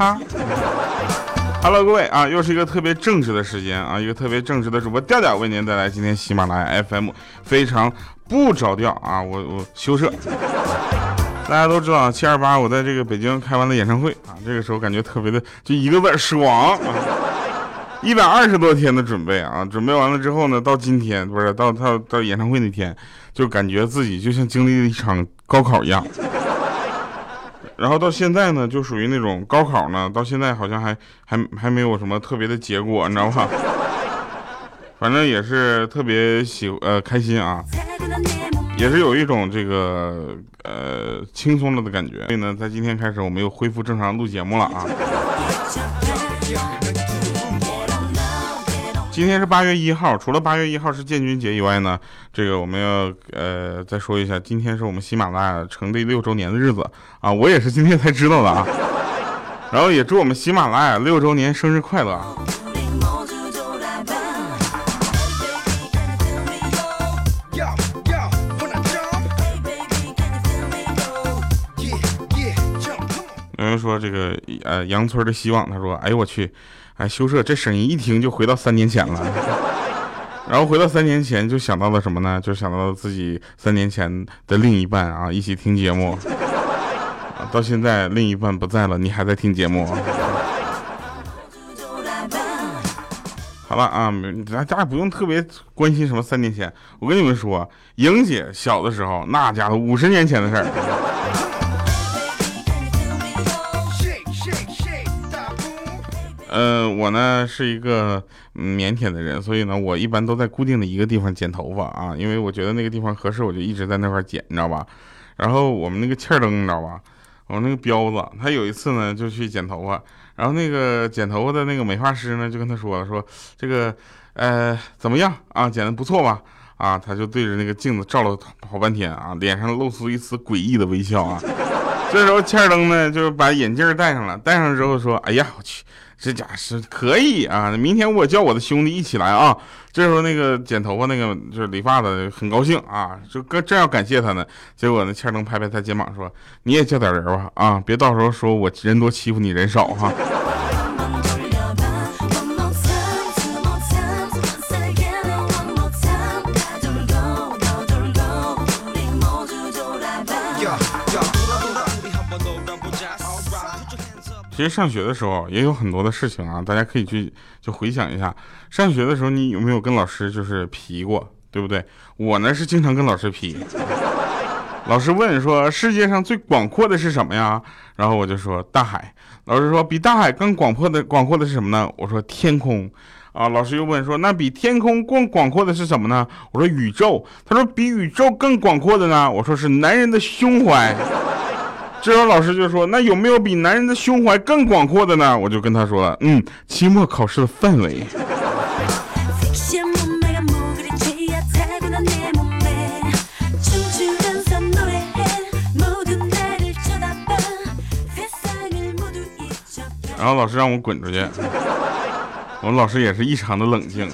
哈。Hello，各位啊，又是一个特别正直的时间啊，一个特别正直的主播调调为您带来今天喜马拉雅 FM 非常不着调啊，我我羞涩。大家都知道七二八我在这个北京开完了演唱会啊，这个时候感觉特别的就一个字爽。一百二十多天的准备啊，准备完了之后呢，到今天不是到到到演唱会那天，就感觉自己就像经历了一场高考一样。然后到现在呢，就属于那种高考呢，到现在好像还还还没有什么特别的结果，你知道吧？反正也是特别喜呃开心啊，也是有一种这个呃轻松了的感觉。所以呢，在今天开始，我们又恢复正常录节目了啊。今天是八月一号，除了八月一号是建军节以外呢，这个我们要呃再说一下，今天是我们喜马拉雅成立六周年的日子啊，我也是今天才知道的啊，然后也祝我们喜马拉雅六周年生日快乐啊！有人说这个呃杨村的希望，他说，哎呦我去。哎，羞涩，这声音一听就回到三年前了，然后回到三年前就想到了什么呢？就想到了自己三年前的另一半啊，一起听节目，到现在另一半不在了，你还在听节目？好了啊，咱家不用特别关心什么三年前，我跟你们说，莹姐小的时候那家伙五十年前的事儿。呃，我呢是一个腼腆的人，所以呢，我一般都在固定的一个地方剪头发啊，因为我觉得那个地方合适，我就一直在那块剪，你知道吧？然后我们那个气儿灯，你知道吧？我们那个彪子，他有一次呢就去剪头发，然后那个剪头发的那个美发师呢就跟他说了，说这个呃怎么样啊？剪的不错吧？啊，他就对着那个镜子照了好半天啊，脸上露出一丝诡异的微笑啊。这时候欠儿灯呢就把眼镜戴上了，戴上之后说，哎呀，我去。这家是可以啊！明天我叫我的兄弟一起来啊！这时候那个剪头发那个就是理发的很高兴啊，就跟正要感谢他呢。结果呢，欠灯拍拍他肩膀说：“你也叫点人吧啊，别到时候说我人多欺负你人少哈。”其实上学的时候也有很多的事情啊，大家可以去就回想一下，上学的时候你有没有跟老师就是皮过，对不对？我呢是经常跟老师皮。老师问说世界上最广阔的是什么呀？然后我就说大海。老师说比大海更广阔的广阔的是什么呢？我说天空。啊，老师又问说那比天空更广阔的是什么呢？我说宇宙。他说比宇宙更广阔的呢？我说是男人的胸怀。这时候老师就说：“那有没有比男人的胸怀更广阔的呢？”我就跟他说了：“嗯，期末考试的范围。”然后老师让我滚出去，我们老师也是异常的冷静。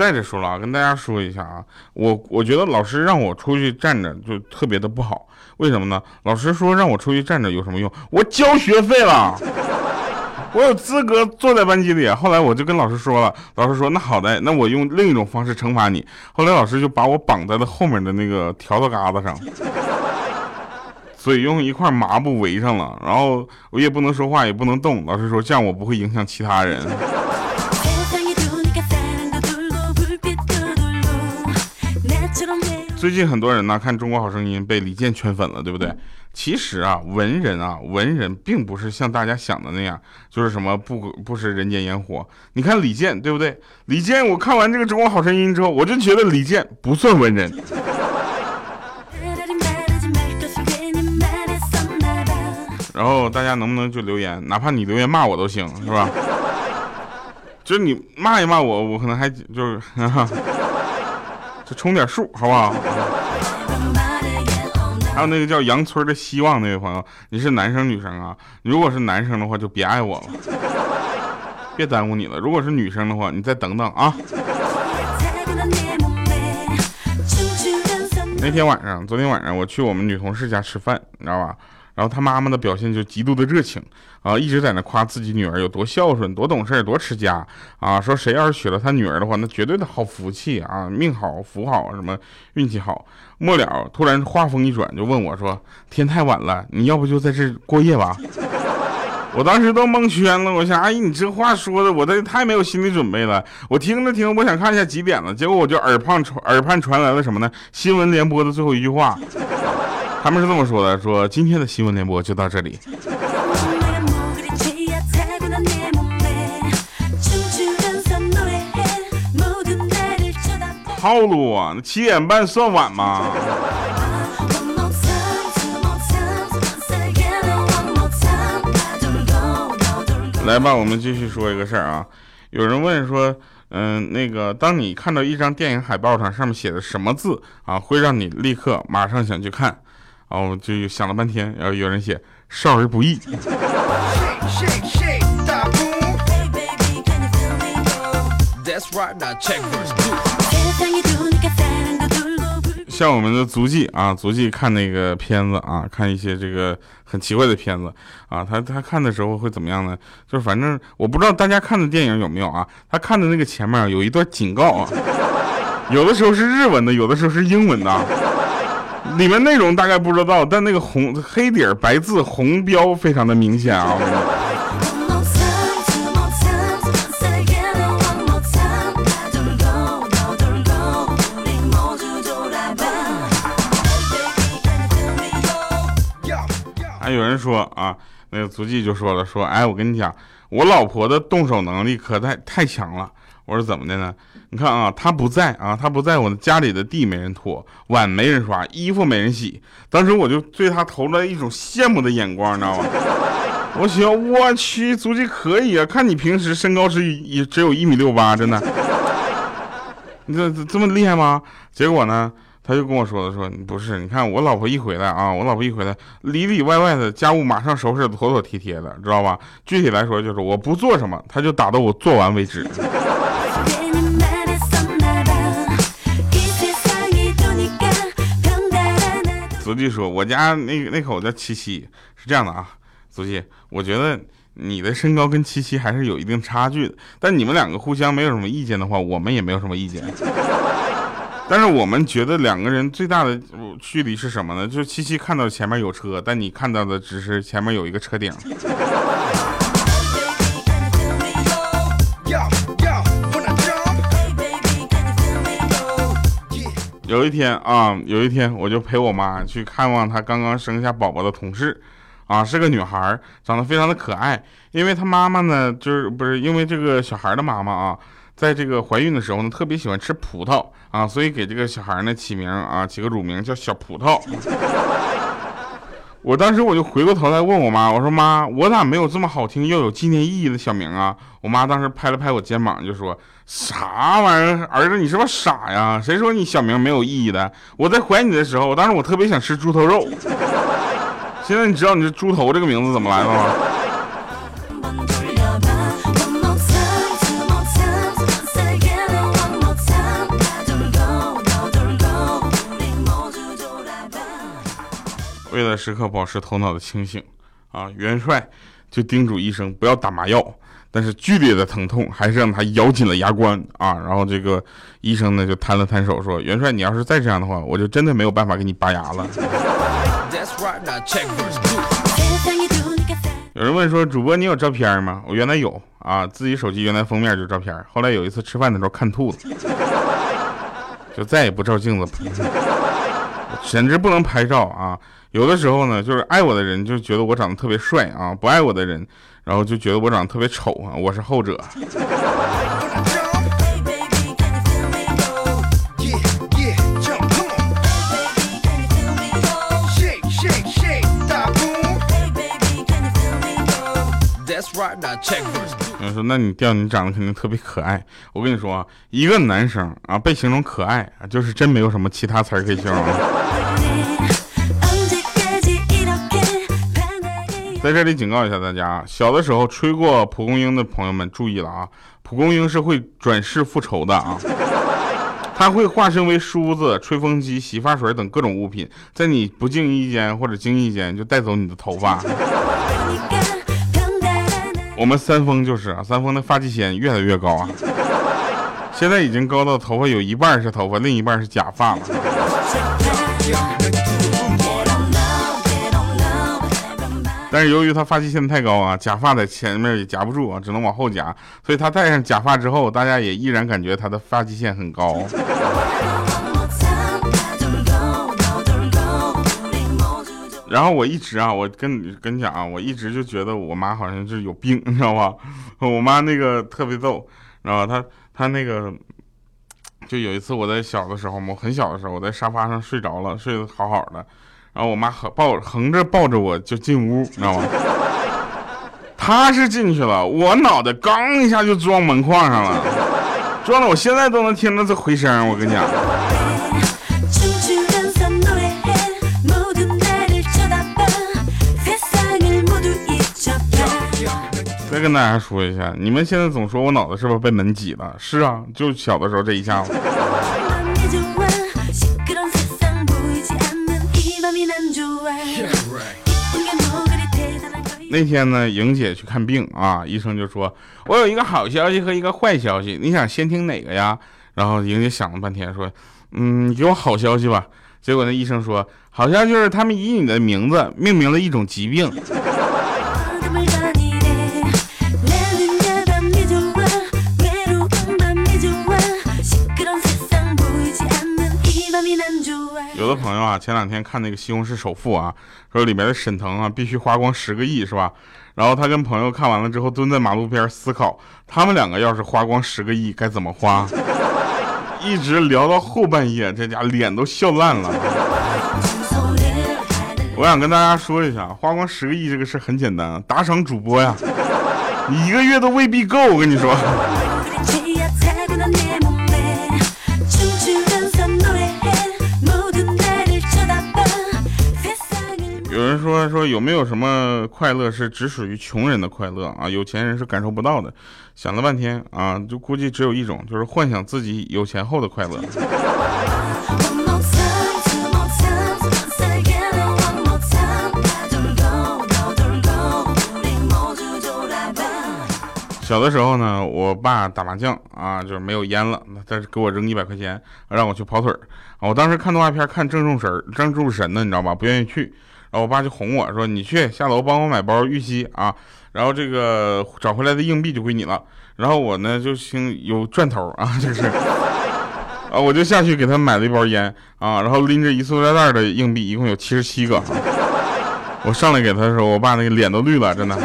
再者说了，跟大家说一下啊，我我觉得老师让我出去站着就特别的不好，为什么呢？老师说让我出去站着有什么用？我交学费了，我有资格坐在班级里。后来我就跟老师说了，老师说那好的，那我用另一种方式惩罚你。后来老师就把我绑在了后面的那个条子嘎子上，所以用一块麻布围上了，然后我也不能说话，也不能动。老师说这样我不会影响其他人。最近很多人呢看《中国好声音》被李健圈粉了，对不对？其实啊，文人啊，文人并不是像大家想的那样，就是什么不不食人间烟火。你看李健，对不对？李健，我看完这个《中国好声音》之后，我就觉得李健不算文人。然后大家能不能就留言，哪怕你留言骂我都行，是吧？就是你骂一骂我，我可能还就是。就充点数，好不好？还有那个叫杨村的希望那位朋友，你是男生女生啊？如果是男生的话，就别爱我了，别耽误你了。如果是女生的话，你再等等啊。那天晚上，昨天晚上我去我们女同事家吃饭，你知道吧？然后他妈妈的表现就极度的热情啊，一直在那夸自己女儿有多孝顺、多懂事、多持家啊。说谁要是娶了他女儿的话，那绝对的好福气啊，命好、福好，什么运气好。末了，突然话锋一转，就问我说：“天太晚了，你要不就在这过夜吧？” 我当时都蒙圈了，我想，阿姨，你这话说的，我这太没有心理准备了。我听着听，我想看一下几点了，结果我就耳畔传耳畔传来了什么呢？新闻联播的最后一句话。他们是这么说的：说今天的新闻联播就到这里。套路啊，那七点半算晚吗？来吧，我们继续说一个事儿啊。有人问说，嗯，那个，当你看到一张电影海报上上面写的什么字啊，会让你立刻马上想去看？然后就想了半天，然后有人写少儿不宜。像我们的足迹啊，足迹看那个片子啊，看一些这个很奇怪的片子啊，他他看的时候会怎么样呢？就是反正我不知道大家看的电影有没有啊，他看的那个前面有一段警告啊，有的时候是日文的，有的时候是英文的。里面内容大概不知道，但那个红黑底儿白字红标非常的明显啊！还有人说啊，那个足迹就说了，说哎，我跟你讲，我老婆的动手能力可太太强了。我说怎么的呢？你看啊，他不在啊，他不在我家里的地没人拖，碗没人刷，衣服没人洗。当时我就对他投了一种羡慕的眼光，你知道吗？我想，我去，足迹可以啊，看你平时身高只也只有一米六八，真的，你这这么厉害吗？结果呢，他就跟我说了，说不是，你看我老婆一回来啊，我老婆一回来，里里外外的家务马上收拾的妥妥帖帖的，知道吧？具体来说就是我不做什么，他就打到我做完为止。祖弟说：“我家那那口叫七七，是这样的啊，祖弟，我觉得你的身高跟七七还是有一定差距的。但你们两个互相没有什么意见的话，我们也没有什么意见。但是我们觉得两个人最大的距离是什么呢？就是七七看到前面有车，但你看到的只是前面有一个车顶。”有一天啊，有一天我就陪我妈去看望她刚刚生下宝宝的同事，啊，是个女孩，长得非常的可爱。因为她妈妈呢，就是不是因为这个小孩的妈妈啊，在这个怀孕的时候呢，特别喜欢吃葡萄啊，所以给这个小孩呢起名啊，起个乳名叫小葡萄。我当时我就回过头来问我妈，我说妈，我咋没有这么好听又有纪念意义的小名啊？我妈当时拍了拍我肩膀，就说。啥玩意儿，儿子，你是不是傻呀？谁说你小名没有意义的？我在怀你的时候，当时我特别想吃猪头肉。现在你知道你这猪头这个名字怎么来的吗？为了时刻保持头脑的清醒，啊，元帅就叮嘱医生不要打麻药。但是剧烈的疼痛还是让他咬紧了牙关啊！然后这个医生呢就摊了摊手说：“元帅，你要是再这样的话，我就真的没有办法给你拔牙了。”有人问说：“主播，你有照片吗？”我原来有啊，自己手机原来封面就是照片。后来有一次吃饭的时候看吐了，就再也不照镜子，简直不能拍照啊！有的时候呢，就是爱我的人就觉得我长得特别帅啊，不爱我的人。然后就觉得我长得特别丑啊，我是后者。有人说，那你掉你长得肯定特别可爱。我跟你说啊，一个男生啊被形容可爱啊，就是真没有什么其他词儿可以形容。在这里警告一下大家，小的时候吹过蒲公英的朋友们注意了啊！蒲公英是会转世复仇的啊！它会化身为梳子、吹风机、洗发水等各种物品，在你不经意间或者经意间就带走你的头发。我们三丰就是啊，三丰的发际线越来越高啊，现在已经高到头发有一半是头发，另一半是假发了。但是由于他发际线太高啊，假发在前面也夹不住啊，只能往后夹，所以他戴上假发之后，大家也依然感觉他的发际线很高。然后我一直啊，我跟你跟你讲啊，我一直就觉得我妈好像就是有病，你知道吧？我妈那个特别逗，然后她她那个就有一次我在小的时候嘛，很小的时候我在沙发上睡着了，睡得好好的。然后我妈横抱横着抱着我就进屋，你知道吗？她是进去了，我脑袋刚一下就撞门框上了，撞的我现在都能听到这回声。我跟你讲。再跟大家说一下，你们现在总说我脑子是不是被门挤了？是啊，就小的时候这一下子。那天呢，莹姐去看病啊，医生就说：“我有一个好消息和一个坏消息，你想先听哪个呀？”然后莹姐想了半天说：“嗯，给我好消息吧。”结果那医生说：“好像就是他们以你的名字命名了一种疾病。”的朋友啊，前两天看那个《西红柿首富》啊，说里面的沈腾啊必须花光十个亿，是吧？然后他跟朋友看完了之后，蹲在马路边思考，他们两个要是花光十个亿该怎么花？一直聊到后半夜，这家脸都笑烂了。我想跟大家说一下，花光十个亿这个事很简单啊，打赏主播呀，你一个月都未必够，我跟你说。说说有没有什么快乐是只属于穷人的快乐啊？有钱人是感受不到的。想了半天啊，就估计只有一种，就是幻想自己有钱后的快乐。小的时候呢，我爸打麻将啊，就是没有烟了，他给我扔一百块钱，让我去跑腿儿。我当时看动画片看正中神，正中神呢，你知道吧？不愿意去。然后我爸就哄我说：“你去下楼帮我买包玉溪啊，然后这个找回来的硬币就归你了。”然后我呢就兴有赚头啊，就是啊，我就下去给他买了一包烟啊，然后拎着一塑料袋的硬币，一共有七十七个。我上来给他的时候，我爸那个脸都绿了，真的。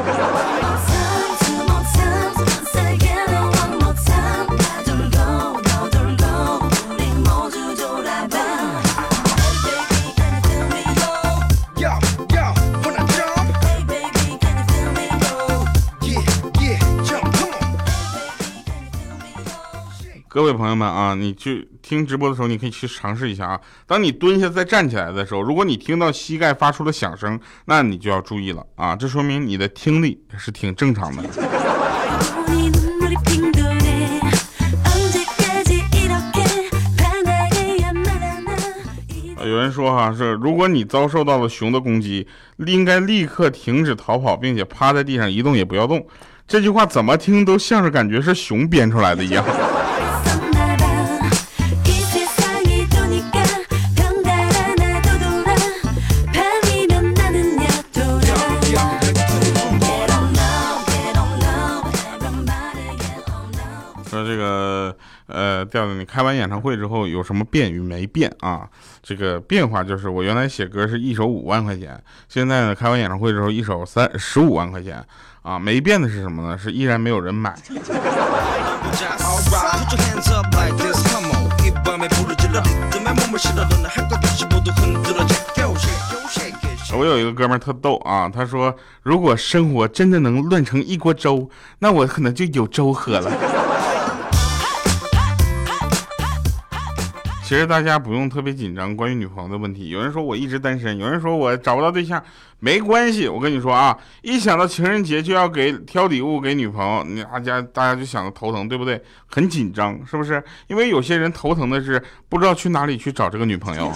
各位朋友们啊，你去听直播的时候，你可以去尝试一下啊。当你蹲下再站起来的时候，如果你听到膝盖发出了响声，那你就要注意了啊，这说明你的听力是挺正常的。有人说哈是，如果你遭受到了熊的攻击，应该立刻停止逃跑，并且趴在地上一动也不要动。这句话怎么听都像是感觉是熊编出来的一样。呃，调子，你开完演唱会之后有什么变与没变啊？这个变化就是，我原来写歌是一首五万块钱，现在呢，开完演唱会之后一首三十五万块钱啊。没变的是什么呢？是依然没有人买。我有一个哥们儿特逗啊，他说，如果生活真的能乱成一锅粥，那我可能就有粥喝了。其实大家不用特别紧张，关于女朋友的问题。有人说我一直单身，有人说我找不到对象，没关系。我跟你说啊，一想到情人节就要给挑礼物给女朋友，你大家大家就想着头疼，对不对？很紧张，是不是？因为有些人头疼的是不知道去哪里去找这个女朋友啊。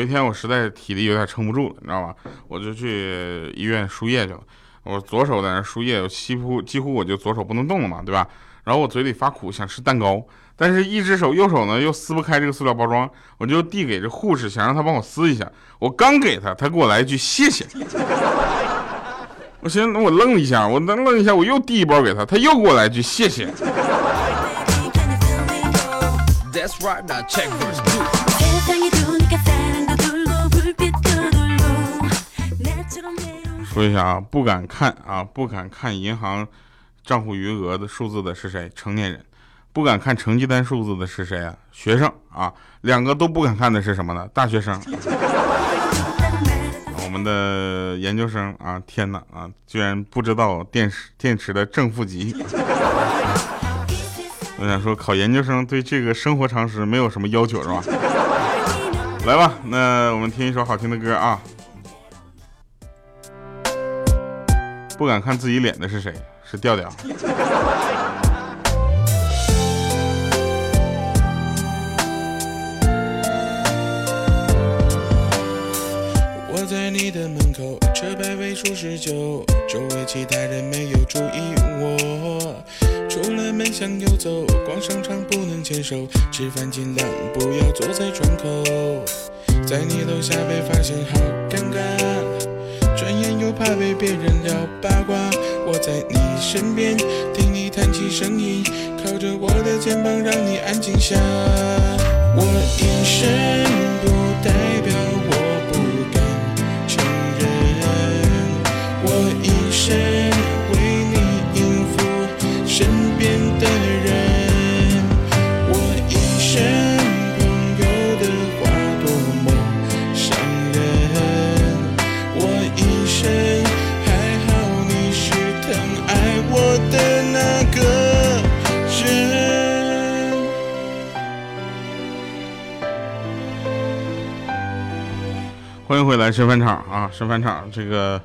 有一天我实在体力有点撑不住了，你知道吧？我就去医院输液去了。我左手在那输液，几乎几乎我就左手不能动了嘛，对吧？然后我嘴里发苦，想吃蛋糕，但是一只手右手呢又撕不开这个塑料包装，我就递给这护士，想让他帮我撕一下。我刚给他，他给我来一句谢谢。我寻思，我愣了一下，我愣愣一下，我又递一包给他，他又给我来一句谢谢。说一下啊，不敢看啊，不敢看银行账户余额的数字的是谁？成年人。不敢看成绩单数字的是谁啊？学生啊。两个都不敢看的是什么呢？大学生。我们的研究生啊，天哪啊，居然不知道电池电池的正负极。我想说，考研究生对这个生活常识没有什么要求是吧？来吧，那我们听一首好听的歌啊。不敢看自己脸的是谁？是调调。我在你的门口，车牌尾数十九，周围其他人没有注意我。出了门向右走，逛商场不能牵手，吃饭尽量不要坐在窗口。在你楼下被发现，好尴尬。转眼又怕被别人聊八卦，我在你身边听你叹气声音，靠着我的肩膀让你安静下。我隐身欢迎回来，神饭场啊！神饭场，这个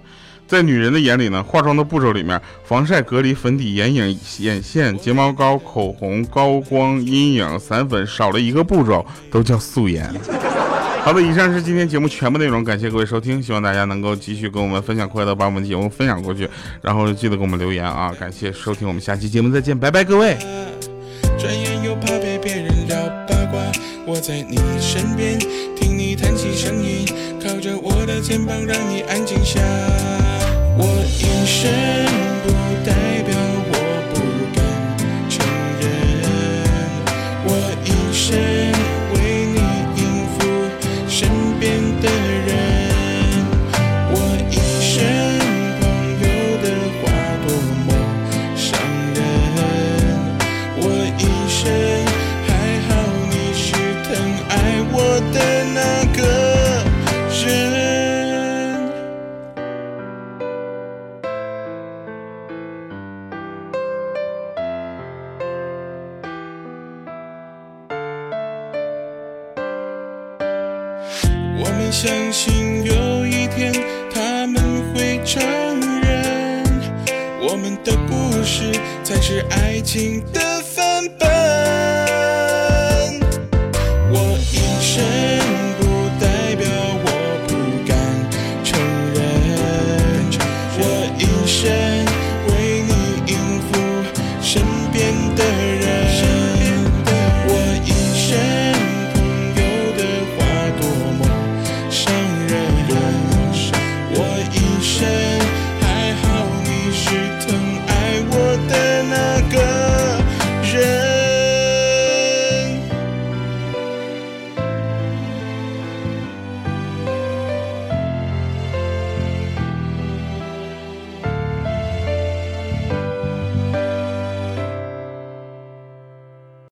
在女人的眼里呢，化妆的步骤里面，防晒、隔离、粉底、眼影、眼线、睫毛膏、口红、高光、阴影、散粉，少了一个步骤都叫素颜。好的，以上是今天节目全部内容，感谢各位收听，希望大家能够继续跟我们分享快乐，把我们的节目分享过去，然后记得给我们留言啊！感谢收听，我们下期节目再见，拜拜，各位。转眼又怕被别人聊八卦，我在你身边听你叹气声音，的肩膀让你安静下。我隐身